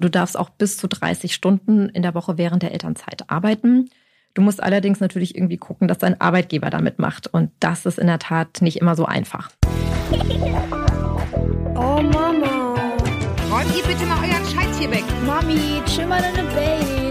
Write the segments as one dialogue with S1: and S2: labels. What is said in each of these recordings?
S1: Du darfst auch bis zu 30 Stunden in der Woche während der Elternzeit arbeiten. Du musst allerdings natürlich irgendwie gucken, dass dein Arbeitgeber damit macht. Und das ist in der Tat nicht immer so einfach.
S2: Oh Mama.
S3: Räumt ihr bitte mal euren Scheiß hier weg.
S2: Mami, chill mal deine Base.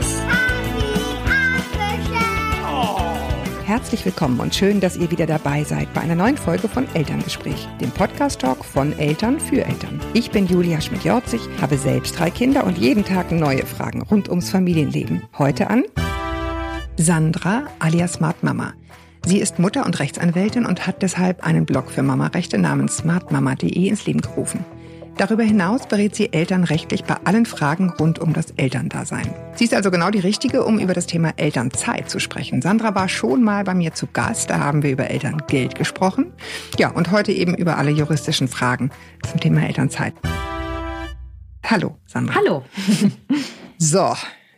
S4: Herzlich willkommen und schön, dass ihr wieder dabei seid bei einer neuen Folge von Elterngespräch, dem Podcast-Talk von Eltern für Eltern. Ich bin Julia Schmidt-Jorzig, habe selbst drei Kinder und jeden Tag neue Fragen rund ums Familienleben. Heute an Sandra alias Smart Mama. Sie ist Mutter und Rechtsanwältin und hat deshalb einen Blog für Mamarechte namens smartmama.de ins Leben gerufen. Darüber hinaus berät sie Eltern rechtlich bei allen Fragen rund um das Elterndasein. Sie ist also genau die Richtige, um über das Thema Elternzeit zu sprechen. Sandra war schon mal bei mir zu Gast, da haben wir über Elterngeld gesprochen. Ja, und heute eben über alle juristischen Fragen zum Thema Elternzeit. Hallo, Sandra.
S1: Hallo.
S4: So,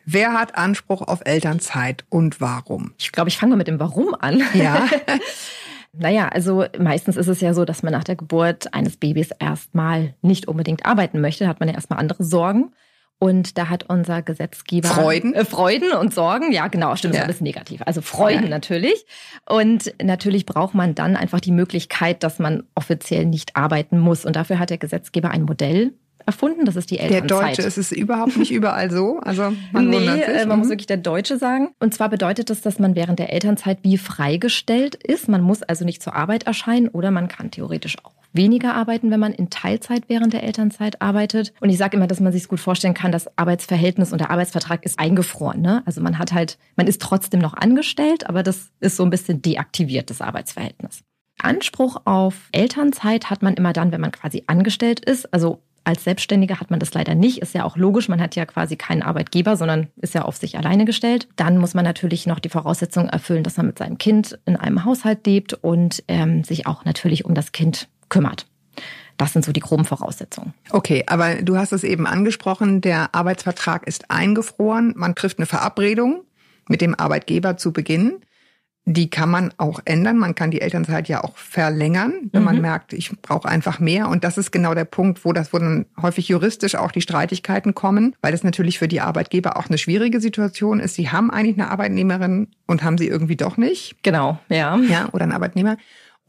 S4: wer hat Anspruch auf Elternzeit und warum?
S1: Ich glaube, ich fange mal mit dem Warum an.
S4: Ja.
S1: Naja, also meistens ist es ja so, dass man nach der Geburt eines Babys erstmal nicht unbedingt arbeiten möchte. Da hat man ja erstmal andere Sorgen. Und da hat unser Gesetzgeber
S4: Freuden?
S1: Äh, Freuden und Sorgen, ja genau, stimmt,
S4: Ja.
S1: ist ein bisschen negativ. Also Freuden
S4: Ja.
S1: natürlich. Und natürlich braucht man dann einfach die Möglichkeit, dass man offiziell nicht arbeiten muss. Und dafür hat der Gesetzgeber ein Modell erfunden. Das ist die
S4: Der
S1: Elternzeit.
S4: Deutsche ist es überhaupt nicht überall so. Also man
S1: nee,
S4: sich.
S1: äh, man muss
S4: Mhm.
S1: wirklich der Deutsche sagen. Und zwar bedeutet das, dass man während der Elternzeit wie freigestellt ist. Man muss also nicht zur Arbeit erscheinen oder man kann theoretisch auch weniger arbeiten, wenn man in Teilzeit während der Elternzeit arbeitet. Und ich sage immer, dass man sich gut vorstellen kann, das Arbeitsverhältnis und der Arbeitsvertrag ist eingefroren. Ne? Also man hat halt, man ist trotzdem noch angestellt, aber das ist so ein bisschen deaktiviert, das Arbeitsverhältnis. Anspruch auf Elternzeit hat man immer dann, wenn man quasi angestellt ist. Also als Selbstständiger hat man das leider nicht. Ist ja auch logisch. Man hat ja quasi keinen Arbeitgeber, sondern ist ja auf sich alleine gestellt. Dann muss man natürlich noch die Voraussetzungen erfüllen, dass man mit seinem Kind in einem Haushalt lebt und ähm, sich auch natürlich um das Kind kümmert. Das sind so die groben Voraussetzungen.
S4: Okay, aber du hast es eben angesprochen, der Arbeitsvertrag ist eingefroren. Man trifft eine Verabredung mit dem Arbeitgeber zu Beginn. Die kann man auch ändern. Man kann die Elternzeit ja auch verlängern, wenn man
S1: Mhm.
S4: merkt, ich brauche einfach mehr. Und das ist genau der Punkt, wo das, wo dann häufig juristisch auch die Streitigkeiten kommen, weil das natürlich für die Arbeitgeber auch eine schwierige Situation ist. Sie haben eigentlich eine Arbeitnehmerin und haben sie irgendwie doch nicht.
S1: Genau, ja.
S4: ja, oder ein Arbeitnehmer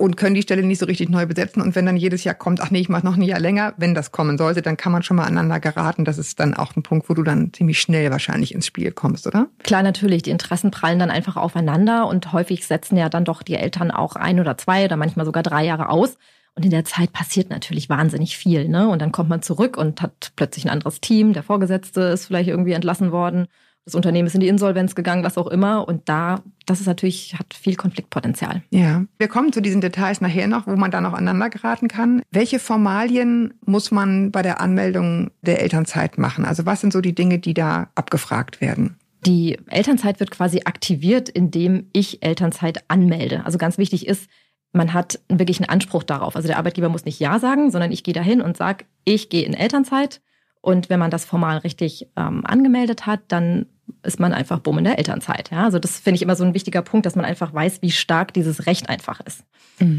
S4: und können die Stelle nicht so richtig neu besetzen. Und wenn dann jedes Jahr kommt, ach nee, ich mache noch ein Jahr länger, wenn das kommen sollte, dann kann man schon mal aneinander geraten. Das ist dann auch ein Punkt, wo du dann ziemlich schnell wahrscheinlich ins Spiel kommst, oder?
S1: Klar, natürlich, die Interessen prallen dann einfach aufeinander und häufig setzen ja dann doch die Eltern auch ein oder zwei oder manchmal sogar drei Jahre aus. Und in der Zeit passiert natürlich wahnsinnig viel. Ne? Und dann kommt man zurück und hat plötzlich ein anderes Team. Der Vorgesetzte ist vielleicht irgendwie entlassen worden. Das Unternehmen ist in die Insolvenz gegangen, was auch immer. Und da, das ist natürlich, hat viel Konfliktpotenzial.
S4: Ja. Wir kommen zu diesen Details nachher noch, wo man dann auch aneinander geraten kann. Welche Formalien muss man bei der Anmeldung der Elternzeit machen? Also was sind so die Dinge, die da abgefragt werden?
S1: Die Elternzeit wird quasi aktiviert, indem ich Elternzeit anmelde. Also ganz wichtig ist, man hat wirklich einen Anspruch darauf. Also der Arbeitgeber muss nicht Ja sagen, sondern ich gehe dahin und sage, ich gehe in Elternzeit. Und wenn man das formal richtig ähm, angemeldet hat, dann ist man einfach bumm in der Elternzeit. Ja? Also das finde ich immer so ein wichtiger Punkt, dass man einfach weiß, wie stark dieses Recht einfach ist.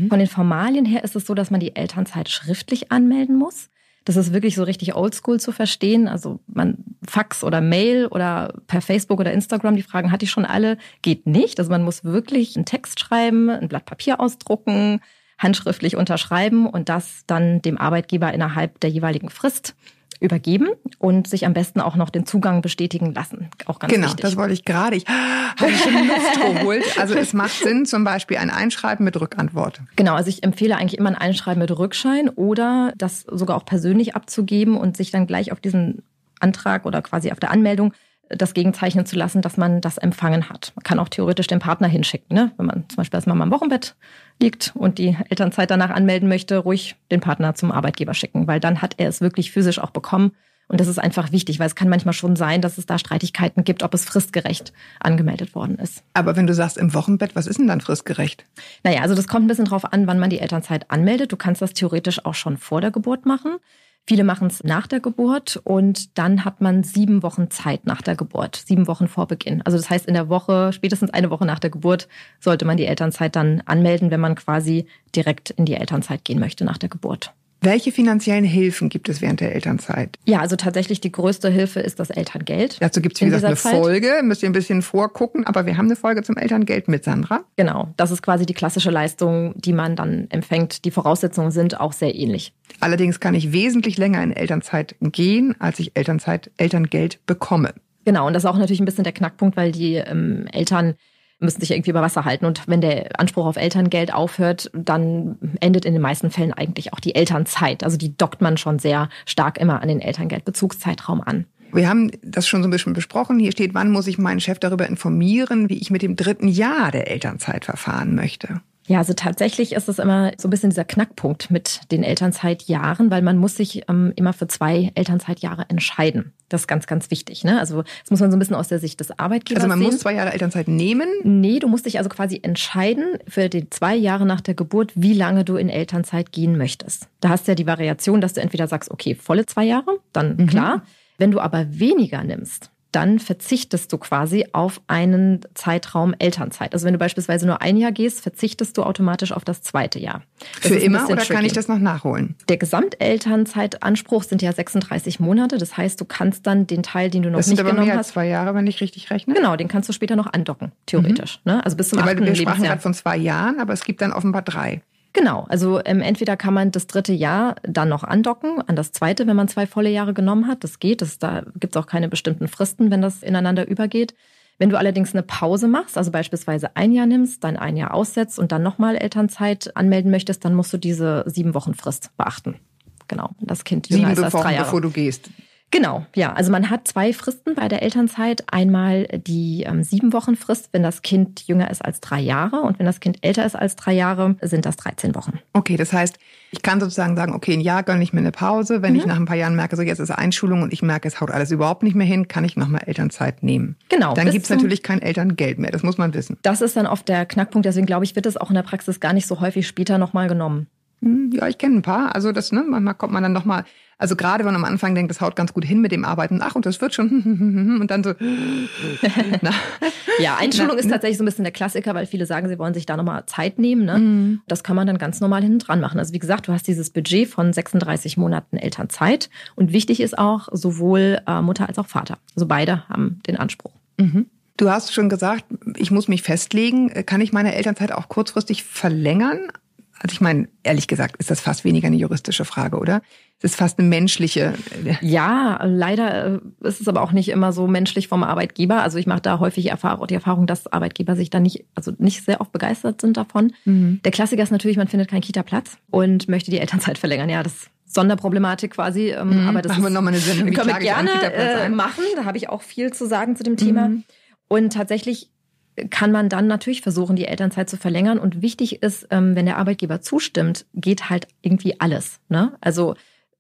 S1: Von den Formalien her ist es so, dass man die Elternzeit schriftlich anmelden muss. Das ist wirklich so richtig oldschool zu verstehen. Also man Fax oder Mail oder per Facebook oder Instagram, die Fragen hatte ich schon alle, geht nicht. Also man muss wirklich einen Text schreiben, ein Blatt Papier ausdrucken, handschriftlich unterschreiben und das dann dem Arbeitgeber innerhalb der jeweiligen Frist übergeben und sich am besten auch noch den Zugang bestätigen lassen. Auch ganz
S4: genau,
S1: wichtig.
S4: das wollte ich gerade. Ich habe schon Luft geholt. Also es macht Sinn, zum Beispiel ein Einschreiben mit Rückantwort.
S1: Genau, also ich empfehle eigentlich immer ein Einschreiben mit Rückschein oder das sogar auch persönlich abzugeben und sich dann gleich auf diesen Antrag oder quasi auf der Anmeldung das gegenzeichnen zu lassen, dass man das empfangen hat. Man kann auch theoretisch den Partner hinschicken, ne? wenn man zum Beispiel als Mama im Wochenbett liegt und die Elternzeit danach anmelden möchte, ruhig den Partner zum Arbeitgeber schicken, weil dann hat er es wirklich physisch auch bekommen. Und das ist einfach wichtig, weil es kann manchmal schon sein, dass es da Streitigkeiten gibt, ob es fristgerecht angemeldet worden ist.
S4: Aber wenn du sagst im Wochenbett, was ist denn dann fristgerecht?
S1: Naja, also das kommt ein bisschen drauf an, wann man die Elternzeit anmeldet. Du kannst das theoretisch auch schon vor der Geburt machen. Viele machen es nach der Geburt und dann hat man sieben Wochen Zeit nach der Geburt, sieben Wochen vor Beginn. Also das heißt, in der Woche, spätestens eine Woche nach der Geburt, sollte man die Elternzeit dann anmelden, wenn man quasi direkt in die Elternzeit gehen möchte nach der Geburt.
S4: Welche finanziellen Hilfen gibt es während der Elternzeit?
S1: Ja, also tatsächlich die größte Hilfe ist das Elterngeld.
S4: Dazu gibt es, wie gesagt, eine
S1: Zeit.
S4: Folge. Müsst ihr ein bisschen vorgucken, aber wir haben eine Folge zum Elterngeld mit Sandra.
S1: Genau, das ist quasi die klassische Leistung, die man dann empfängt. Die Voraussetzungen sind auch sehr ähnlich.
S4: Allerdings kann ich wesentlich länger in Elternzeit gehen, als ich Elternzeit, Elterngeld bekomme.
S1: Genau, und das ist auch natürlich ein bisschen der Knackpunkt, weil die ähm, Eltern müssen sich irgendwie über Wasser halten. Und wenn der Anspruch auf Elterngeld aufhört, dann endet in den meisten Fällen eigentlich auch die Elternzeit. Also die dockt man schon sehr stark immer an den Elterngeldbezugszeitraum an.
S4: Wir haben das schon so ein bisschen besprochen. Hier steht, wann muss ich meinen Chef darüber informieren, wie ich mit dem dritten Jahr der Elternzeit verfahren möchte.
S1: Ja, also tatsächlich ist es immer so ein bisschen dieser Knackpunkt mit den Elternzeitjahren, weil man muss sich ähm, immer für zwei Elternzeitjahre entscheiden. Das ist ganz, ganz wichtig. Ne? Also das muss man so ein bisschen aus der Sicht des Arbeitgebers
S4: Also man
S1: sehen.
S4: muss zwei Jahre Elternzeit nehmen.
S1: Nee, du musst dich also quasi entscheiden für die zwei Jahre nach der Geburt, wie lange du in Elternzeit gehen möchtest. Da hast du ja die Variation, dass du entweder sagst, okay, volle zwei Jahre, dann
S4: Mhm.
S1: klar. Wenn du aber weniger nimmst, dann verzichtest du quasi auf einen Zeitraum Elternzeit. Also wenn du beispielsweise nur ein Jahr gehst, verzichtest du automatisch auf das zweite Jahr. Das
S4: Für immer oder kann
S1: tricky.
S4: ich das noch nachholen?
S1: Der Gesamtelternzeitanspruch sind ja 36 Monate. Das heißt, du kannst dann den Teil, den du noch
S4: Das sind
S1: nicht
S4: aber
S1: genommen
S4: mehr als
S1: hast,
S4: zwei Jahre, wenn ich richtig rechne.
S1: genau, den kannst du später noch andocken, theoretisch. Ne? Also bis zum
S4: Ja, weil
S1: achten
S4: wir sprachen gerade von zwei Jahren, aber es gibt dann offenbar drei.
S1: Genau, also ähm, entweder kann man das dritte Jahr dann noch andocken an das zweite, wenn man zwei volle Jahre genommen hat. Das geht, das, da gibt es auch keine bestimmten Fristen, wenn das ineinander übergeht. Wenn du allerdings eine Pause machst, also beispielsweise ein Jahr nimmst, dann ein Jahr aussetzt und dann nochmal Elternzeit anmelden möchtest, dann musst du diese sieben Wochen Frist beachten. Genau, das Kind jünger
S4: Sieben
S1: ist als
S4: Wochen,
S1: drei Jahre.
S4: bevor du gehst.
S1: Genau, ja. Also man hat zwei Fristen bei der Elternzeit. Einmal die ähm, sieben Wochen Frist, wenn das Kind jünger ist als drei Jahre. Und wenn das Kind älter ist als drei Jahre, sind das 13 Wochen.
S4: Okay, das heißt, ich kann sozusagen sagen, okay, ein Jahr gönne ich mir eine Pause. Wenn
S1: Mhm.
S4: ich nach ein paar Jahren merke, so jetzt ist Einschulung und ich merke, es haut alles überhaupt nicht mehr hin, kann ich nochmal Elternzeit nehmen.
S1: Genau.
S4: Dann gibt's
S1: zum-
S4: natürlich kein Elterngeld mehr, das muss man wissen.
S1: Das ist dann oft der Knackpunkt. Deswegen glaube ich, wird es auch in der Praxis gar nicht so häufig später nochmal genommen.
S4: Hm, Ja, ich kenne ein paar. Also das, ne, manchmal kommt man dann nochmal, also gerade wenn man am Anfang denkt, das haut ganz gut hin mit dem Arbeiten, ach und das wird schon und dann so.
S1: Ja, Einschulung ist
S4: ne?
S1: tatsächlich so ein bisschen der Klassiker, weil viele sagen, sie wollen sich da nochmal Zeit nehmen. Ne?
S4: Mhm.
S1: Das kann man dann ganz normal hinten dran machen. Also wie gesagt, du hast dieses Budget von 36 Monaten Elternzeit. Und wichtig ist auch sowohl äh, Mutter als auch Vater. Also beide haben den Anspruch.
S4: Du hast schon gesagt, ich muss mich festlegen. Kann ich meine Elternzeit auch kurzfristig verlängern? Also ich meine, ehrlich gesagt, ist das fast weniger eine juristische Frage, oder? Es ist fast eine menschliche. äh,
S1: Ja, leider äh, ist es aber auch nicht immer so menschlich vom Arbeitgeber. Also ich mache da häufig die Erfahrung, dass Arbeitgeber sich da nicht, also nicht sehr oft begeistert sind davon.
S4: Mhm.
S1: Der Klassiker ist natürlich, man findet keinen Kita-Platz und möchte die Elternzeit verlängern. Ja, das ist Sonderproblematik quasi. ähm, Aber das
S4: Mhm. Machen wir nochmal eine Sendung.
S1: Können wir gerne äh, machen. Da habe ich auch viel zu sagen zu dem Thema.
S4: Mhm.
S1: Und tatsächlich kann man dann natürlich versuchen, die Elternzeit zu verlängern. Und wichtig ist, ähm, wenn der Arbeitgeber zustimmt, geht halt irgendwie alles. Ne? Also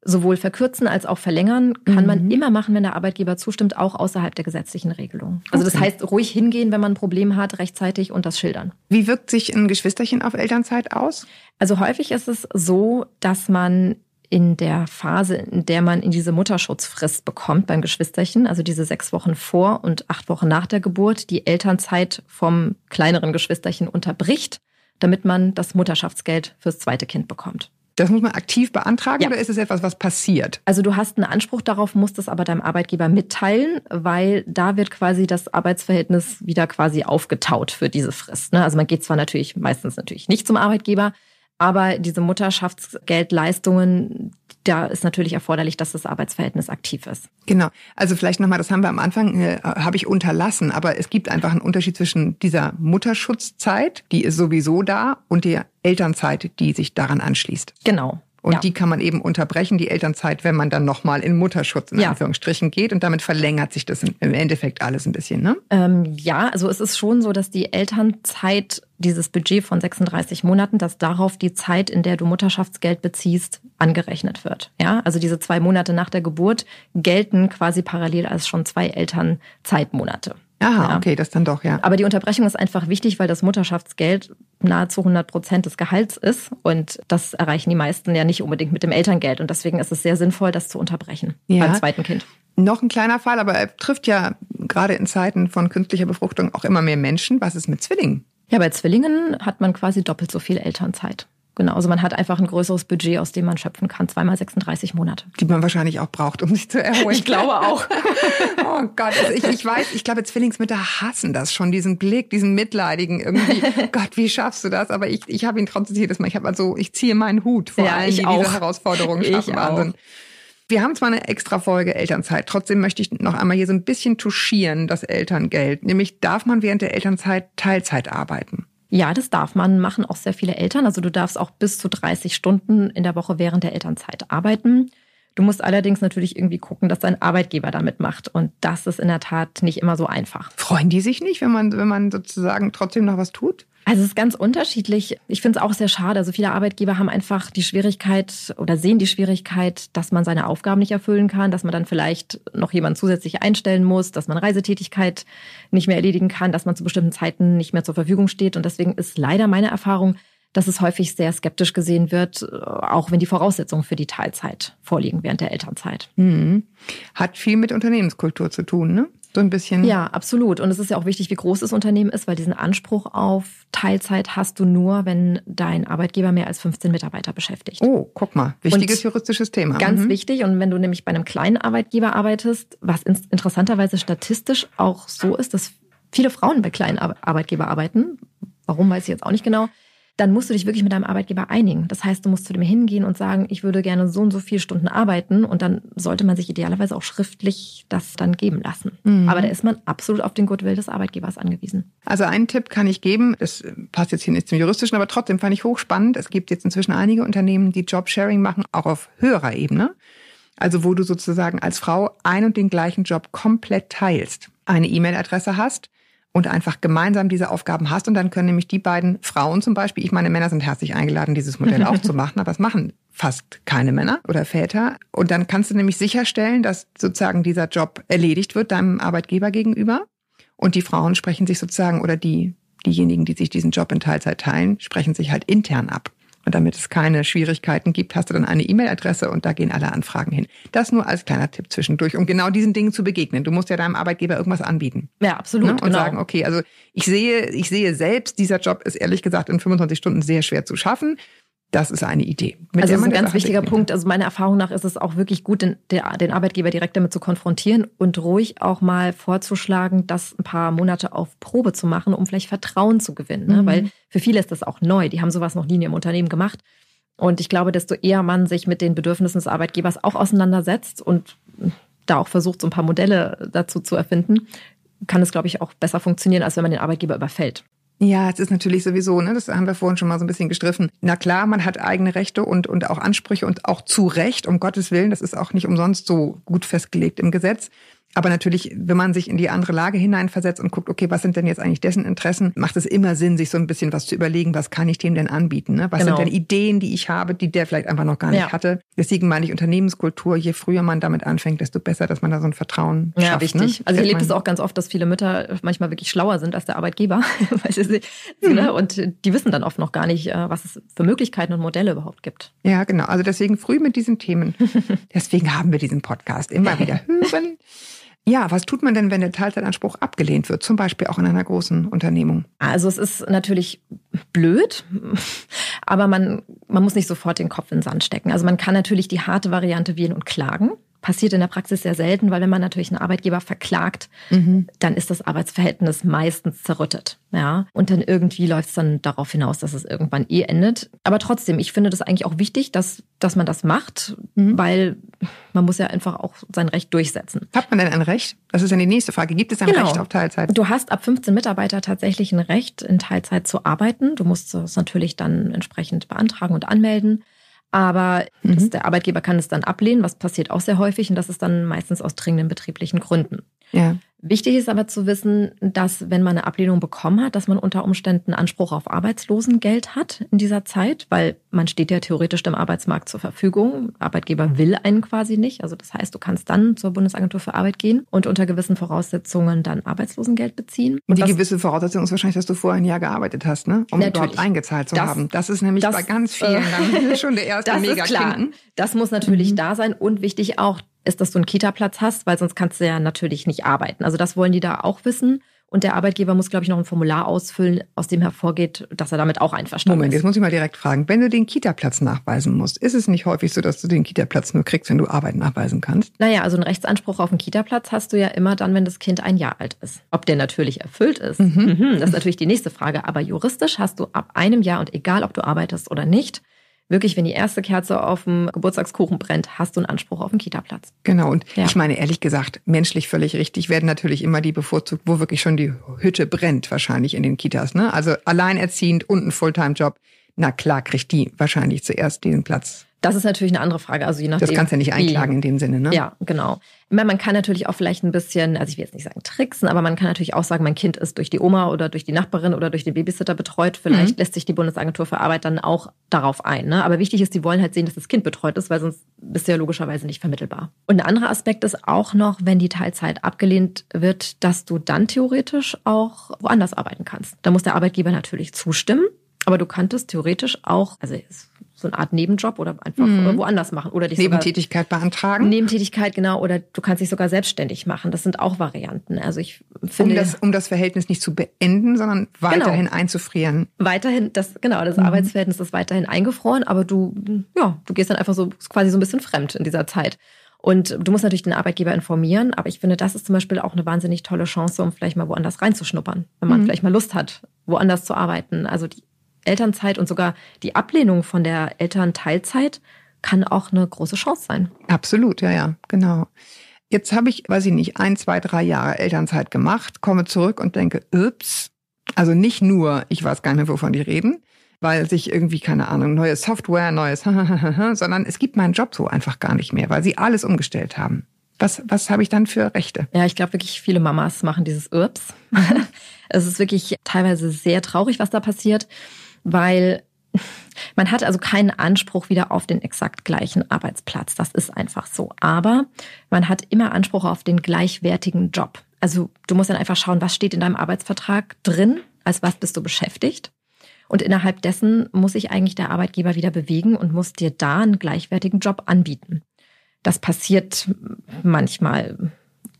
S1: sowohl verkürzen als auch verlängern kann man
S4: Mhm.
S1: immer machen, wenn der Arbeitgeber zustimmt, auch außerhalb der gesetzlichen Regelung. Also das
S4: Okay.
S1: heißt, ruhig hingehen, wenn man ein Problem hat, rechtzeitig und das schildern.
S4: Wie wirkt sich ein Geschwisterchen auf Elternzeit aus?
S1: Also häufig ist es so, dass man in der Phase, in der man in diese Mutterschutzfrist bekommt beim Geschwisterchen, also diese sechs Wochen vor und acht Wochen nach der Geburt, die Elternzeit vom kleineren Geschwisterchen unterbricht, damit man das Mutterschaftsgeld fürs zweite Kind bekommt.
S4: Das muss man aktiv beantragen
S1: Ja.
S4: oder ist es etwas, was passiert?
S1: Also du hast einen Anspruch darauf, musst es aber deinem Arbeitgeber mitteilen, weil da wird quasi das Arbeitsverhältnis wieder quasi aufgetaut für diese Frist. Ne? Also man geht zwar natürlich meistens natürlich nicht zum Arbeitgeber, aber diese Mutterschaftsgeldleistungen, da ist natürlich erforderlich, dass das Arbeitsverhältnis aktiv ist.
S4: Genau. Also vielleicht nochmal, das haben wir am Anfang, äh, habe ich unterlassen, aber es gibt einfach einen Unterschied zwischen dieser Mutterschutzzeit, die ist sowieso da, und der Elternzeit, die sich daran anschließt.
S1: Genau.
S4: Und
S1: ja.
S4: die kann man eben unterbrechen, die Elternzeit, wenn man dann nochmal in Mutterschutz in
S1: Ja.
S4: Anführungsstrichen geht. Und damit verlängert sich das im Endeffekt alles ein bisschen, ne?
S1: Ähm, ja, also es ist schon so, dass die Elternzeit, dieses Budget von 36 Monaten, dass darauf die Zeit, in der du Mutterschaftsgeld beziehst, angerechnet wird. Ja, also diese zwei Monate nach der Geburt gelten quasi parallel als schon zwei Elternzeitmonate.
S4: Aha,
S1: Ja.
S4: okay, das dann doch, ja.
S1: Aber die Unterbrechung ist einfach wichtig, weil das Mutterschaftsgeld nahezu 100 Prozent des Gehalts ist. Und das erreichen die meisten ja nicht unbedingt mit dem Elterngeld. Und deswegen ist es sehr sinnvoll, das zu unterbrechen
S4: Ja.
S1: beim zweiten Kind.
S4: Noch ein kleiner Fall, aber er trifft ja gerade in Zeiten von künstlicher Befruchtung auch immer mehr Menschen. Was ist mit Zwillingen?
S1: Ja, bei Zwillingen hat man quasi doppelt so viel Elternzeit. Genau, also man hat einfach ein größeres Budget, aus dem man schöpfen kann. Zweimal 36 Monate.
S4: Die man wahrscheinlich auch braucht, um sich zu erholen.
S1: Ich glaube auch.
S4: oh Gott, also ich, ich weiß, ich glaube, Zwillingsmütter hassen das schon, diesen Blick, diesen mitleidigen irgendwie. Gott, wie schaffst du das? Aber ich, ich habe ihn trotzdem jedes Mal. Ich habe also, ich ziehe meinen Hut vor
S1: Ja,
S4: allen, die
S1: auch.
S4: diese Herausforderungen schaffen.
S1: Ich auch.
S4: Wahnsinn. Wir haben zwar eine extra Folge Elternzeit, trotzdem möchte ich noch einmal hier so ein bisschen touchieren, das Elterngeld. Nämlich darf man während der Elternzeit Teilzeit arbeiten.
S1: Ja, das darf man, machen auch sehr viele Eltern. Also du darfst auch bis zu 30 Stunden in der Woche während der Elternzeit arbeiten. Du musst allerdings natürlich irgendwie gucken, dass dein Arbeitgeber damit macht. Und das ist in der Tat nicht immer so einfach.
S4: Freuen die sich nicht, wenn man, wenn man sozusagen trotzdem noch was tut?
S1: Also es ist ganz unterschiedlich. Ich finde es auch sehr schade. Also viele Arbeitgeber haben einfach die Schwierigkeit oder sehen die Schwierigkeit, dass man seine Aufgaben nicht erfüllen kann, dass man dann vielleicht noch jemanden zusätzlich einstellen muss, dass man Reisetätigkeit nicht mehr erledigen kann, dass man zu bestimmten Zeiten nicht mehr zur Verfügung steht. Und deswegen ist leider meine Erfahrung, dass es häufig sehr skeptisch gesehen wird, auch wenn die Voraussetzungen für die Teilzeit vorliegen während der Elternzeit.
S4: Mhm. Hat viel mit Unternehmenskultur zu tun, ne? So ein bisschen.
S1: Ja, absolut. Und es ist ja auch wichtig, wie groß das Unternehmen ist, weil diesen Anspruch auf Teilzeit hast du nur, wenn dein Arbeitgeber mehr als 15 Mitarbeiter beschäftigt.
S4: Oh, guck mal, wichtiges
S1: Und
S4: juristisches Thema.
S1: Ganz
S4: Mhm.
S1: wichtig. Und wenn du nämlich bei einem kleinen Arbeitgeber arbeitest, was in- interessanterweise statistisch auch so ist, dass viele Frauen bei kleinen Ar- Arbeitgeber arbeiten, warum weiß ich jetzt auch nicht genau, dann musst du dich wirklich mit deinem Arbeitgeber einigen. Das heißt, du musst zu dem hingehen und sagen, ich würde gerne so und so viele Stunden arbeiten und dann sollte man sich idealerweise auch schriftlich das dann geben lassen.
S4: Mhm.
S1: Aber da ist man absolut auf den Goodwill des Arbeitgebers angewiesen.
S4: Also einen Tipp kann ich geben, das passt jetzt hier nicht zum juristischen, aber trotzdem fand ich hochspannend. Es gibt jetzt inzwischen einige Unternehmen, die Jobsharing machen, auch auf höherer Ebene. Also wo du sozusagen als Frau ein und den gleichen Job komplett teilst, eine E-Mail-Adresse hast und einfach gemeinsam diese Aufgaben hast. Und dann können nämlich die beiden Frauen zum Beispiel, ich meine, Männer sind herzlich eingeladen, dieses Modell auch zu machen, aber das machen fast keine Männer oder Väter. Und dann kannst du nämlich sicherstellen, dass sozusagen dieser Job erledigt wird deinem Arbeitgeber gegenüber. Und die Frauen sprechen sich sozusagen, oder die, diejenigen, die sich diesen Job in Teilzeit teilen, sprechen sich halt intern ab. Und damit es keine Schwierigkeiten gibt, hast du dann eine E-Mail-Adresse und da gehen alle Anfragen hin. Das nur als kleiner Tipp zwischendurch, um genau diesen Dingen zu begegnen. Du musst ja deinem Arbeitgeber irgendwas anbieten.
S1: Ja, absolut.
S4: Ne? Und
S1: genau.
S4: sagen, okay, also ich sehe, ich sehe selbst, dieser Job ist ehrlich gesagt in 25 Stunden sehr schwer zu schaffen. Das ist eine Idee. mit
S1: also das ist ein ganz
S4: Sache
S1: wichtiger. Punkt. Also meiner Erfahrung nach ist es auch wirklich gut, den, den Arbeitgeber direkt damit zu konfrontieren und ruhig auch mal vorzuschlagen, das ein paar Monate auf Probe zu machen, um vielleicht Vertrauen zu gewinnen. Ne?
S4: Mhm.
S1: Weil für viele ist das auch neu. Die haben sowas noch nie in ihrem Unternehmen gemacht. Und ich glaube, desto eher man sich mit den Bedürfnissen des Arbeitgebers auch auseinandersetzt und da auch versucht, so ein paar Modelle dazu zu erfinden, kann es, glaube ich, auch besser funktionieren, als wenn man den Arbeitgeber überfällt.
S4: Ja, es ist natürlich sowieso, ne, das haben wir vorhin schon mal so ein bisschen gestriffen. Na klar, man hat eigene Rechte und, und auch Ansprüche und auch zu Recht, um Gottes Willen, das ist auch nicht umsonst so gut festgelegt im Gesetz. Aber natürlich, wenn man sich in die andere Lage hineinversetzt und guckt, okay, was sind denn jetzt eigentlich dessen Interessen, macht es immer Sinn, sich so ein bisschen was zu überlegen, was kann ich dem denn anbieten? Ne? Was
S1: Genau.
S4: sind denn Ideen, die ich habe, die der vielleicht einfach noch gar nicht
S1: Ja.
S4: hatte? Deswegen meine ich Unternehmenskultur, je früher man damit anfängt, desto besser, dass man da so ein Vertrauen
S1: Ja,
S4: schafft.
S1: wichtig.
S4: Ne?
S1: Also ich
S4: Ich
S1: erlebe es auch ganz oft, dass viele Mütter manchmal wirklich schlauer sind als der Arbeitgeber. Sie,
S4: Mhm.
S1: ne? Und die wissen dann oft noch gar nicht, äh, was es für Möglichkeiten und Modelle überhaupt gibt.
S4: Ja, genau. Also deswegen früh mit diesen Themen. Deswegen haben wir diesen Podcast immer wieder hören. Ja, was tut man denn, wenn der Teilzeitanspruch abgelehnt wird? Zum Beispiel auch in einer großen Unternehmung.
S1: Also es ist natürlich blöd, aber man, man muss nicht sofort den Kopf in den Sand stecken. Also man kann natürlich die harte Variante wählen und klagen. Passiert in der Praxis sehr selten, weil wenn man natürlich einen Arbeitgeber verklagt, dann ist das Arbeitsverhältnis meistens zerrüttet. Ja, und dann irgendwie läuft es dann darauf hinaus, dass es irgendwann eh endet. Aber trotzdem, ich finde das eigentlich auch wichtig, dass, dass man das macht,
S4: Mhm.
S1: weil man muss ja einfach auch sein Recht durchsetzen.
S4: Hat man denn ein Recht? Das ist ja die nächste Frage. Gibt es ein
S1: Genau.
S4: Recht auf Teilzeit?
S1: Du hast ab 15 Mitarbeiter tatsächlich ein Recht, in Teilzeit zu arbeiten. Du musst es natürlich dann entsprechend beantragen und anmelden. Aber
S4: Mhm.
S1: das, der Arbeitgeber kann es dann ablehnen, was passiert auch sehr häufig. Und das ist dann meistens aus dringenden betrieblichen Gründen.
S4: Ja.
S1: Wichtig ist aber zu wissen, dass wenn man eine Ablehnung bekommen hat, dass man unter Umständen Anspruch auf Arbeitslosengeld hat in dieser Zeit, weil man steht ja theoretisch dem Arbeitsmarkt zur Verfügung. Arbeitgeber will einen quasi nicht. Also das heißt, du kannst dann zur Bundesagentur für Arbeit gehen und unter gewissen Voraussetzungen dann Arbeitslosengeld beziehen.
S4: Und die gewisse Voraussetzung ist wahrscheinlich, dass du vorher ein Jahr gearbeitet hast, ne? Um
S1: Natürlich.
S4: überhaupt eingezahlt zu
S1: Das-
S4: haben. Das ist nämlich
S1: das,
S4: bei ganz vielen
S1: äh,
S4: schon der erste
S1: Das
S4: mega
S1: ist klar. Das muss natürlich
S4: Mhm.
S1: da sein und wichtig auch ist, dass du einen Kita-Platz hast, weil sonst kannst du ja natürlich nicht arbeiten. Also das wollen die da auch wissen. Und der Arbeitgeber muss, glaube ich, noch ein Formular ausfüllen, aus dem hervorgeht, dass er damit auch einverstanden
S4: Moment,
S1: ist.
S4: jetzt muss ich mal direkt fragen. Wenn du den Kita-Platz nachweisen musst, ist es nicht häufig so, dass du den Kita-Platz nur kriegst, wenn du Arbeit nachweisen kannst?
S1: Naja, also einen Rechtsanspruch auf einen Kita-Platz hast du ja immer dann, wenn das Kind ein Jahr alt ist. Ob der natürlich erfüllt ist, mhm. das ist natürlich die nächste Frage. Aber juristisch hast du ab einem Jahr und egal, ob du arbeitest oder nicht, wirklich, wenn die erste Kerze auf dem Geburtstagskuchen brennt, hast du einen Anspruch auf einen Kita-Platz.
S4: Genau, und
S1: Ja.
S4: ich meine, ehrlich gesagt, menschlich völlig richtig, werden natürlich immer die bevorzugt, wo wirklich schon die Hütte brennt, wahrscheinlich in den Kitas. Ne? Also alleinerziehend und ein Fulltime-Job, na klar, kriegt die wahrscheinlich zuerst den Platz.
S1: Das ist natürlich eine andere Frage. Also je nachdem,
S4: Das kannst du ja nicht
S1: wie-
S4: einklagen in dem Sinne, ne?
S1: Ja, genau. Meine, man kann natürlich auch vielleicht ein bisschen, also ich will jetzt nicht sagen tricksen, aber man kann natürlich auch sagen, mein Kind ist durch die Oma oder durch die Nachbarin oder durch den Babysitter betreut. Vielleicht lässt sich die Bundesagentur für Arbeit dann auch darauf ein. Ne? Aber wichtig ist, die wollen halt sehen, dass das Kind betreut ist, weil sonst bist du ja logischerweise nicht vermittelbar. Und ein anderer Aspekt ist auch noch, wenn die Teilzeit abgelehnt wird, dass du dann theoretisch auch woanders arbeiten kannst. Da muss der Arbeitgeber natürlich zustimmen. Aber du könntest theoretisch auch, also so eine Art Nebenjob oder einfach
S4: Mhm.
S1: woanders machen oder dich sogar
S4: Nebentätigkeit beantragen.
S1: Nebentätigkeit, genau, oder du kannst dich sogar selbstständig machen. Das sind auch Varianten. Also ich
S4: um
S1: finde
S4: das, um das Verhältnis nicht zu beenden, sondern weiterhin einzufrieren.
S1: weiterhin, das, genau, das
S4: Mhm.
S1: Arbeitsverhältnis ist weiterhin eingefroren, aber du, ja, du gehst dann einfach so quasi so ein bisschen fremd in dieser Zeit. Und du musst natürlich den Arbeitgeber informieren, aber ich finde, das ist zum Beispiel auch eine wahnsinnig tolle Chance, um vielleicht mal woanders reinzuschnuppern, wenn man
S4: Mhm.
S1: vielleicht mal Lust hat, woanders zu arbeiten. Also die Elternzeit und sogar die Ablehnung von der Elternteilzeit kann auch eine große Chance sein.
S4: Absolut, ja, ja, genau. Jetzt habe ich, weiß ich nicht, ein, zwei, drei Jahre Elternzeit gemacht, komme zurück und denke, ups, also nicht nur, ich weiß gar nicht mehr, wovon die reden, weil sich irgendwie, keine Ahnung, neue Software, neues, sondern es gibt meinen Job so einfach gar nicht mehr, weil sie alles umgestellt haben. Was, was habe ich dann für Rechte?
S1: Ja, ich glaube wirklich viele Mamas machen dieses Ups. es ist wirklich teilweise sehr traurig, was da passiert, weil man hat also keinen Anspruch wieder auf den exakt gleichen Arbeitsplatz. Das ist einfach so. Aber man hat immer Anspruch auf den gleichwertigen Job. Also du musst dann einfach schauen, was steht in deinem Arbeitsvertrag drin, als was bist du beschäftigt. Und innerhalb dessen muss sich eigentlich der Arbeitgeber wieder bewegen und muss dir da einen gleichwertigen Job anbieten. Das passiert manchmal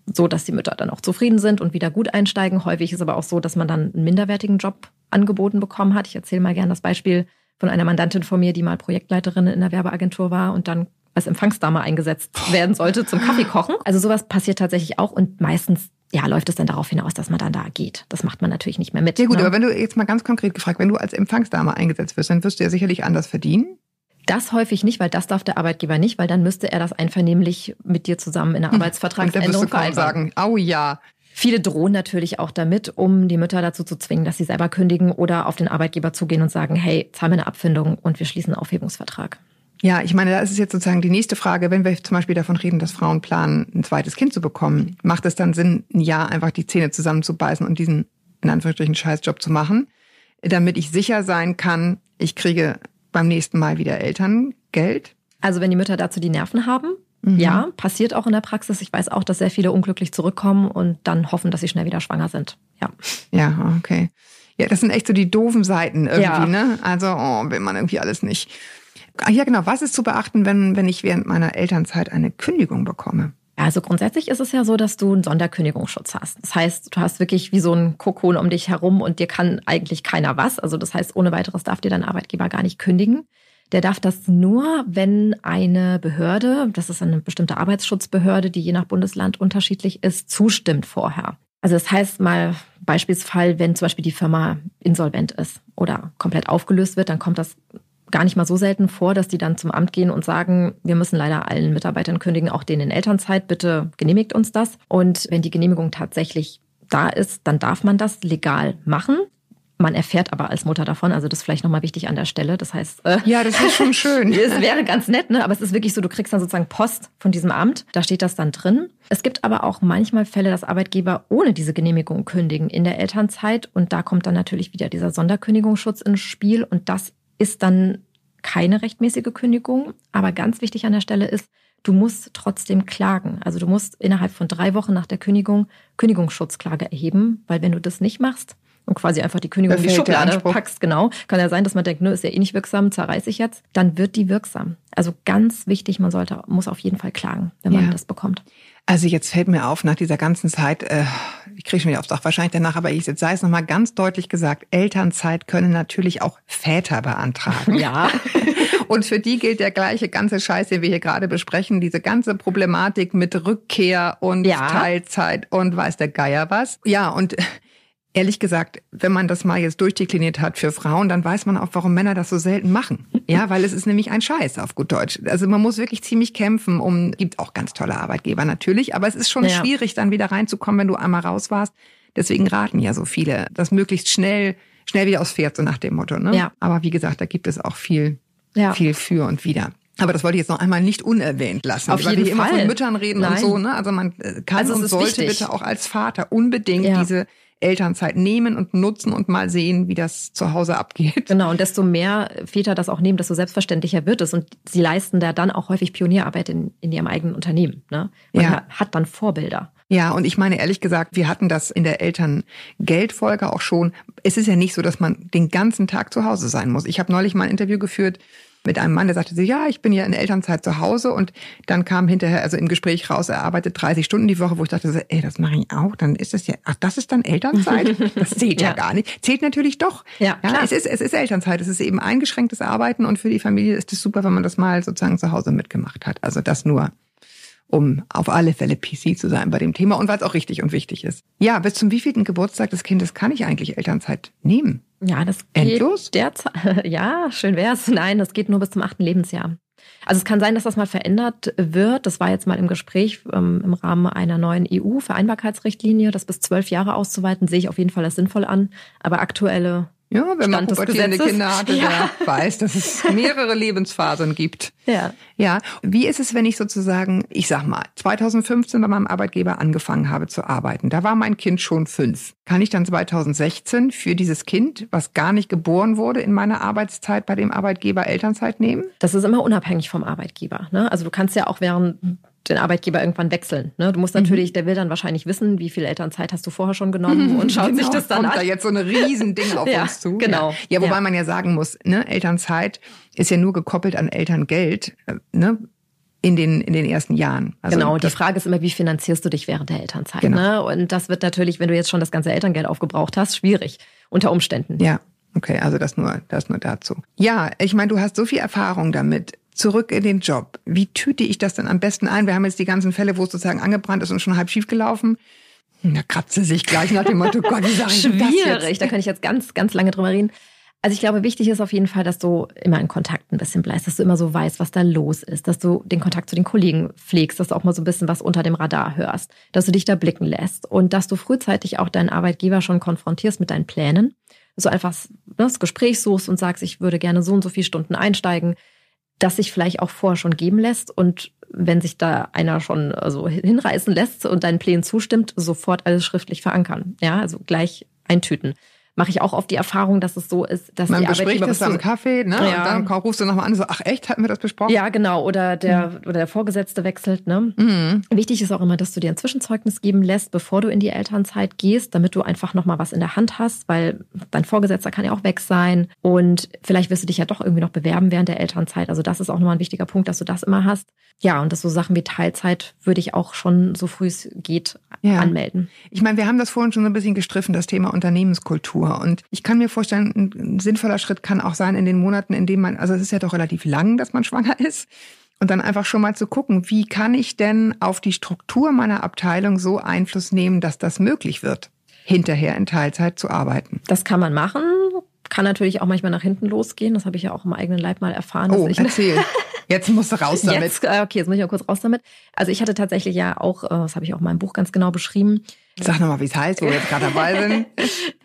S1: so, dass die Mütter dann auch zufrieden sind und wieder gut einsteigen. Häufig ist aber auch so, dass man dann einen minderwertigen Job angeboten bekommen hat. Ich erzähle mal gerne das Beispiel von einer Mandantin von mir, die mal Projektleiterin in der Werbeagentur war und dann als Empfangsdame eingesetzt werden sollte zum Kaffeekochen. Also sowas passiert tatsächlich auch und meistens ja, läuft es dann darauf hinaus, dass man dann da geht. Das macht man natürlich nicht mehr mit.
S4: Ja gut,
S1: ne?
S4: aber wenn du jetzt mal ganz konkret gefragt, wenn du als Empfangsdame eingesetzt wirst, dann wirst du ja sicherlich anders verdienen.
S1: Das häufig nicht, weil das darf der Arbeitgeber nicht, weil dann müsste er das einvernehmlich mit dir zusammen in der
S4: wirst
S1: Arbeitsvertragsänderung vereinbaren.
S4: sagen, au ja,
S1: Viele drohen natürlich auch damit, um die Mütter dazu zu zwingen, dass sie selber kündigen oder auf den Arbeitgeber zugehen und sagen, hey, zahl mir eine Abfindung und wir schließen einen Aufhebungsvertrag.
S4: Ja, ich meine, da ist es jetzt sozusagen die nächste Frage, wenn wir zum Beispiel davon reden, dass Frauen planen, ein zweites Kind zu bekommen, macht es dann Sinn, ein Jahr einfach die Zähne zusammenzubeißen und diesen, in Anführungsstrichen, Scheißjob zu machen, damit ich sicher sein kann, ich kriege beim nächsten Mal wieder Elterngeld?
S1: Also wenn die Mütter dazu die Nerven haben, ja, passiert auch in der Praxis. Ich weiß auch, dass sehr viele unglücklich zurückkommen und dann hoffen, dass sie schnell wieder schwanger sind. Ja.
S4: Ja, okay. Ja, das sind echt so die doofen Seiten irgendwie,
S1: Ja.
S4: ne? Also, oh, will man irgendwie alles nicht. Ah, Ja, genau. Was ist zu beachten, wenn, wenn ich während meiner Elternzeit eine Kündigung bekomme?
S1: Also grundsätzlich ist es ja so, dass du einen Sonderkündigungsschutz hast. Das heißt, du hast wirklich wie so ein Kokon um dich herum und dir kann eigentlich keiner was. Also das heißt, ohne weiteres darf dir dein Arbeitgeber gar nicht kündigen. Der darf das nur, wenn eine Behörde, das ist eine bestimmte Arbeitsschutzbehörde, die je nach Bundesland unterschiedlich ist, zustimmt vorher. Also das heißt mal Beispielsfall, wenn zum Beispiel die Firma insolvent ist oder komplett aufgelöst wird, dann kommt das gar nicht mal so selten vor, dass die dann zum Amt gehen und sagen, wir müssen leider allen Mitarbeitern kündigen, auch denen in Elternzeit, bitte genehmigt uns das. Und wenn die Genehmigung tatsächlich da ist, dann darf man das legal machen. Man erfährt aber als Mutter davon, also das ist vielleicht nochmal wichtig an der Stelle. Das heißt, äh,
S4: Ja, das ist schon schön.
S1: es wäre ganz nett, ne? aber es ist wirklich so, du kriegst dann sozusagen Post von diesem Amt, da steht das dann drin. Es gibt aber auch manchmal Fälle, dass Arbeitgeber ohne diese Genehmigung kündigen in der Elternzeit und da kommt dann natürlich wieder dieser Sonderkündigungsschutz ins Spiel und das ist dann keine rechtmäßige Kündigung. Aber ganz wichtig an der Stelle ist, du musst trotzdem klagen. Also du musst innerhalb von drei Wochen nach der Kündigung Kündigungsschutzklage erheben, weil wenn du das nicht machst und quasi einfach die Kündigung in die Schublade packst, genau, kann ja sein, dass man denkt, nö, ist ja eh nicht wirksam, zerreiß ich jetzt, dann wird die wirksam. Also ganz wichtig, man sollte, muss auf jeden Fall klagen, wenn man
S4: Ja.
S1: das bekommt.
S4: Also jetzt fällt mir auf, nach dieser ganzen Zeit, äh, ich kriege schon wieder aufs Dach, wahrscheinlich danach, aber ich sei es nochmal ganz deutlich gesagt, Elternzeit können natürlich auch Väter beantragen.
S1: Ja.
S4: Und für die gilt der gleiche ganze Scheiß, den wir hier gerade besprechen, diese ganze Problematik mit Rückkehr und
S1: Ja.
S4: Teilzeit und weiß der Geier was. Ja, und ehrlich gesagt, wenn man das mal jetzt durchdekliniert hat für Frauen, dann weiß man auch, warum Männer das so selten machen. Ja, weil es ist nämlich ein Scheiß auf gut Deutsch. Also man muss wirklich ziemlich kämpfen, um, gibt auch ganz tolle Arbeitgeber natürlich, aber es ist schon
S1: Ja.
S4: schwierig, dann wieder reinzukommen, wenn du einmal raus warst. Deswegen raten ja so viele, das möglichst schnell, schnell wieder aufs Pferd, so nach dem Motto. Ne?
S1: Ja.
S4: Aber wie gesagt, da gibt es auch viel,
S1: Ja.
S4: viel für und wider. Aber das wollte ich jetzt noch einmal nicht unerwähnt lassen,
S1: Auf
S4: weil
S1: jeden
S4: wir hier immer
S1: Fall.
S4: von Müttern reden und
S1: Nein.
S4: so. Ne? Also man äh, kann
S1: Also
S4: und sollte
S1: wichtig.
S4: bitte auch als Vater unbedingt
S1: Ja.
S4: diese Elternzeit nehmen und nutzen und mal sehen, wie das zu Hause abgeht.
S1: Genau, und desto mehr Väter das auch nehmen, desto selbstverständlicher wird es. Und sie leisten da dann auch häufig Pionierarbeit in, in ihrem eigenen Unternehmen. Ne? Man
S4: Ja.
S1: hat, hat dann Vorbilder.
S4: Ja, und ich meine ehrlich gesagt, wir hatten das in der Elterngeldfolge auch schon. Es ist ja nicht so, dass man den ganzen Tag zu Hause sein muss. Ich habe neulich mal ein Interview geführt mit einem Mann, der sagte so, ja, ich bin ja in Elternzeit zu Hause und dann kam hinterher, also im Gespräch raus, er arbeitet 30 Stunden die Woche, wo ich dachte so, ey, das mache ich auch, dann ist das ja, ach, das ist dann Elternzeit? Das zählt ja.
S1: Ja.
S4: gar nicht. Zählt natürlich doch.
S1: Ja, klar.
S4: es ist, es ist Elternzeit, es ist eben eingeschränktes Arbeiten und für die Familie ist es super, wenn man das mal sozusagen zu Hause mitgemacht hat. Also das nur um auf alle Fälle PC zu sein bei dem Thema und weil es auch richtig und wichtig ist. Ja, bis zum wievielten Geburtstag des Kindes kann ich eigentlich Elternzeit nehmen?
S1: Ja, das geht
S4: Endlos?
S1: derzeit. Ja, schön wär's. Nein, das geht nur bis zum achten Lebensjahr. Also es kann sein, dass das mal verändert wird. Das war jetzt mal im Gespräch ähm, im Rahmen einer neuen EU-Vereinbarkeitsrichtlinie, das bis zwölf Jahre auszuweiten, sehe ich auf jeden Fall als sinnvoll an. Aber aktuelle
S4: Ja, wenn man
S1: Stand des
S4: pubertierende. Kinder hatte,
S1: Ja.
S4: der weiß, dass es mehrere Lebensphasen gibt.
S1: Ja.
S4: Ja, wie ist es, wenn ich sozusagen, ich sag mal, 2015 bei meinem Arbeitgeber angefangen habe zu arbeiten? Da war mein Kind schon fünf. Kann ich dann 2016 für dieses Kind, was gar nicht geboren wurde, in meiner Arbeitszeit bei dem Arbeitgeber Elternzeit nehmen?
S1: Das ist immer unabhängig vom Arbeitgeber. Ne? Also du kannst ja auch während den Arbeitgeber irgendwann wechseln. Ne? Du musst natürlich, der will dann wahrscheinlich wissen, wie viel Elternzeit hast du vorher schon genommen und schaut sich
S4: Genau,
S1: das dann
S4: kommt
S1: an.
S4: da jetzt so eine Riesending auf
S1: Ja,
S4: uns zu.
S1: genau.
S4: Ja, ja wobei
S1: Ja.
S4: man ja sagen muss, ne, Elternzeit ist ja nur gekoppelt an Elterngeld, äh, ne, in den, in den ersten Jahren. Also
S1: genau, die Frage ist immer, wie finanzierst du dich während der Elternzeit?
S4: Genau.
S1: Ne? Und das wird natürlich, wenn du jetzt schon das ganze Elterngeld aufgebraucht hast, schwierig unter Umständen.
S4: Ja, okay, also das nur, das nur dazu. Ja, ich meine, du hast so viel Erfahrung damit. Zurück in den Job. Wie tüte ich das denn am besten ein? Wir haben jetzt die ganzen Fälle, wo es sozusagen angebrannt ist und schon halb schief gelaufen. Da kratzt sie sich gleich nach dem Motto, Gott, wie sag ich das
S1: Schwierig,
S4: jetzt?
S1: da kann ich jetzt ganz, ganz lange drüber reden. Also ich glaube, wichtig ist auf jeden Fall, dass du immer in Kontakt ein bisschen bleibst, dass du immer so weißt, was da los ist, dass du den Kontakt zu den Kollegen pflegst, dass du auch mal so ein bisschen was unter dem Radar hörst, dass du dich da blicken lässt und dass du frühzeitig auch deinen Arbeitgeber schon konfrontierst mit deinen Plänen, du einfach das Gespräch suchst und sagst, ich würde gerne so und so viele Stunden einsteigen, das sich vielleicht auch vorher schon geben lässt und wenn sich da einer schon also hinreißen lässt und deinen Plänen zustimmt, sofort alles schriftlich verankern. Ja, also gleich eintüten. Mache ich auch oft die Erfahrung, dass es so ist, dass
S4: Man
S1: die
S4: bespricht
S1: Arbeitgeber
S4: das am Kaffee, ne?
S1: Ja.
S4: Und dann rufst du nochmal an, so, ach echt, hatten wir das besprochen?
S1: ja, genau. Oder der, oder der Vorgesetzte wechselt. Ne?
S4: Mhm.
S1: Wichtig ist auch immer, dass du dir ein Zwischenzeugnis geben lässt, bevor du in die Elternzeit gehst, damit du einfach nochmal was in der Hand hast, weil dein Vorgesetzter kann ja auch weg sein. Und vielleicht wirst du dich ja doch irgendwie noch bewerben während der Elternzeit. Also das ist auch nochmal ein wichtiger Punkt, dass du das immer hast. Ja, und dass so Sachen wie Teilzeit würde ich auch schon so früh es geht
S4: Ja.
S1: anmelden.
S4: Ich meine, wir haben das vorhin schon so ein bisschen gestriffen, das Thema Unternehmenskultur. Und ich kann mir vorstellen, ein sinnvoller Schritt kann auch sein in den Monaten, in denen man, also es ist ja doch relativ lang, dass man schwanger ist. Und dann einfach schon mal zu gucken, wie kann ich denn auf die Struktur meiner Abteilung so Einfluss nehmen, dass das möglich wird, hinterher in Teilzeit zu arbeiten.
S1: Das kann man machen. Kann natürlich auch manchmal nach hinten losgehen. Das habe ich ja auch im eigenen Leib mal erfahren.
S4: Oh,
S1: ich
S4: erzähl. Jetzt musst du raus damit.
S1: Jetzt, äh, okay, jetzt muss ich mal kurz raus damit. Also ich hatte tatsächlich ja auch, äh, das habe ich auch in meinem Buch ganz genau beschrieben.
S4: Sag nochmal, wie es heißt, wo wir jetzt gerade dabei sind.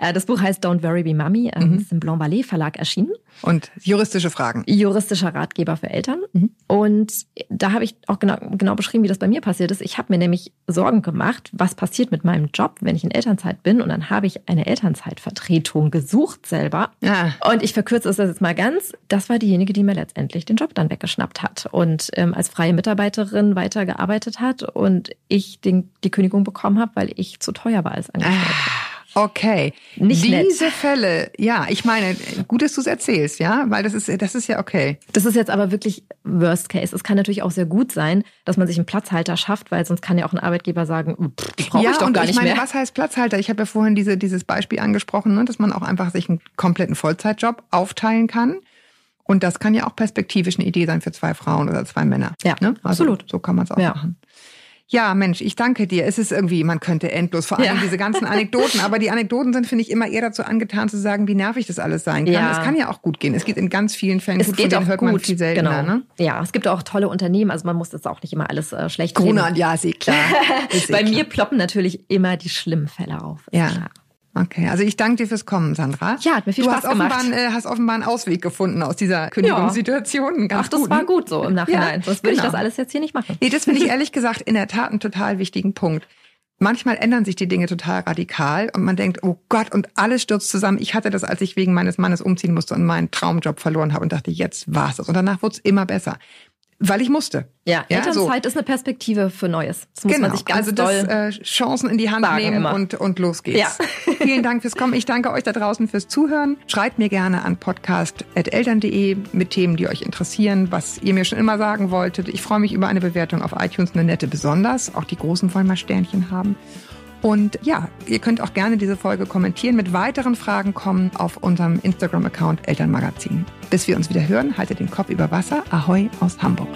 S1: Äh, Das Buch heißt Don't Worry Be Mommy, ähm, ist im Blanc Ballet Verlag erschienen.
S4: Und juristische Fragen.
S1: Juristischer Ratgeber für Eltern.
S4: Mhm.
S1: Und da habe ich auch genau, genau beschrieben, wie das bei mir passiert ist. Ich habe mir nämlich Sorgen gemacht, was passiert mit meinem Job, wenn ich in Elternzeit bin. Und dann habe ich eine Elternzeitvertretung gesucht selber.
S4: Ja.
S1: Und ich verkürze es das jetzt mal ganz. Das war diejenige, die mir letztendlich den Job dann weggeschnappt hat und ähm, als freie Mitarbeiterin weitergearbeitet hat und ich den, die Kündigung bekommen habe, weil ich zu teuer war als Angestellte.
S4: Okay.
S1: Nicht
S4: Diese
S1: nett.
S4: Fälle, ja, ich meine, gut, dass du es erzählst, ja, weil das ist, das ist ja okay.
S1: Das ist jetzt aber wirklich Worst Case. Es kann natürlich auch sehr gut sein, dass man sich einen Platzhalter schafft, weil sonst kann ja auch ein Arbeitgeber sagen, brauche
S4: ja,
S1: ich doch
S4: und
S1: gar
S4: ich
S1: nicht
S4: meine,
S1: mehr.
S4: was heißt Platzhalter? Ich habe ja vorhin diese, dieses Beispiel angesprochen, ne, dass man auch einfach sich einen kompletten Vollzeitjob aufteilen kann. Und das kann ja auch perspektivisch eine Idee sein für zwei Frauen oder zwei Männer.
S1: Ja,
S4: ne? also
S1: absolut.
S4: So kann man es auch
S1: Ja.
S4: machen. Ja, Mensch, ich danke dir. Es ist irgendwie, man könnte endlos, vor allem
S1: Ja.
S4: diese ganzen Anekdoten, aber die Anekdoten sind, finde ich, immer eher dazu angetan zu sagen, wie nervig das alles sein kann.
S1: Ja.
S4: Es kann ja auch gut gehen. Es geht in ganz vielen Fällen
S1: Es
S4: gut,
S1: geht auch
S4: hört
S1: gut.
S4: man viel seltener.
S1: genau.
S4: Ne?
S1: Ja, es gibt auch tolle Unternehmen, also man muss jetzt auch nicht immer alles äh, schlecht
S4: Corona,
S1: reden.
S4: ja, ist eh klar. Ist eh
S1: Bei
S4: klar.
S1: mir ploppen natürlich immer die schlimmen Fälle auf.
S4: Ja.
S1: klar.
S4: Okay, also ich danke dir fürs Kommen, Sandra.
S1: Ja, hat mir viel
S4: du
S1: Spaß
S4: hast offenbar,
S1: gemacht.
S4: Einen, äh, hast offenbar einen Ausweg gefunden aus dieser Kündigungssituation. Ganz
S1: Ach, das
S4: guten.
S1: war gut so im Nachhinein.
S4: Ja,
S1: Sonst würde ich
S4: genau.
S1: das alles jetzt hier nicht machen.
S4: Nee, das finde ich ehrlich gesagt in der Tat einen total wichtigen Punkt. Manchmal ändern sich die Dinge total radikal und man denkt, oh Gott, und alles stürzt zusammen. Ich hatte das, als ich wegen meines Mannes umziehen musste und meinen Traumjob verloren habe und dachte, jetzt war's das. Und danach wurde es immer besser. Weil ich musste.
S1: Ja,
S4: Ja, so.
S1: Elternzeit ist eine Perspektive für Neues. Das muss
S4: genau.
S1: man sich ganz
S4: also das äh, Chancen in die Hand nehmen
S1: immer.
S4: und, und los geht's.
S1: Ja.
S4: Vielen Dank fürs Kommen. Ich danke euch da draußen fürs Zuhören. Schreibt mir gerne an podcast.eltern.de mit Themen, die euch interessieren, was ihr mir schon immer sagen wolltet. Ich freue mich über eine Bewertung auf iTunes, eine nette besonders. Auch die Großen wollen mal Sternchen haben. Und ja, ihr könnt auch gerne diese Folge kommentieren, mit weiteren Fragen kommen auf unserem Instagram-Account Elternmagazin. Bis wir uns wieder hören, haltet den Kopf über Wasser. Ahoi aus Hamburg.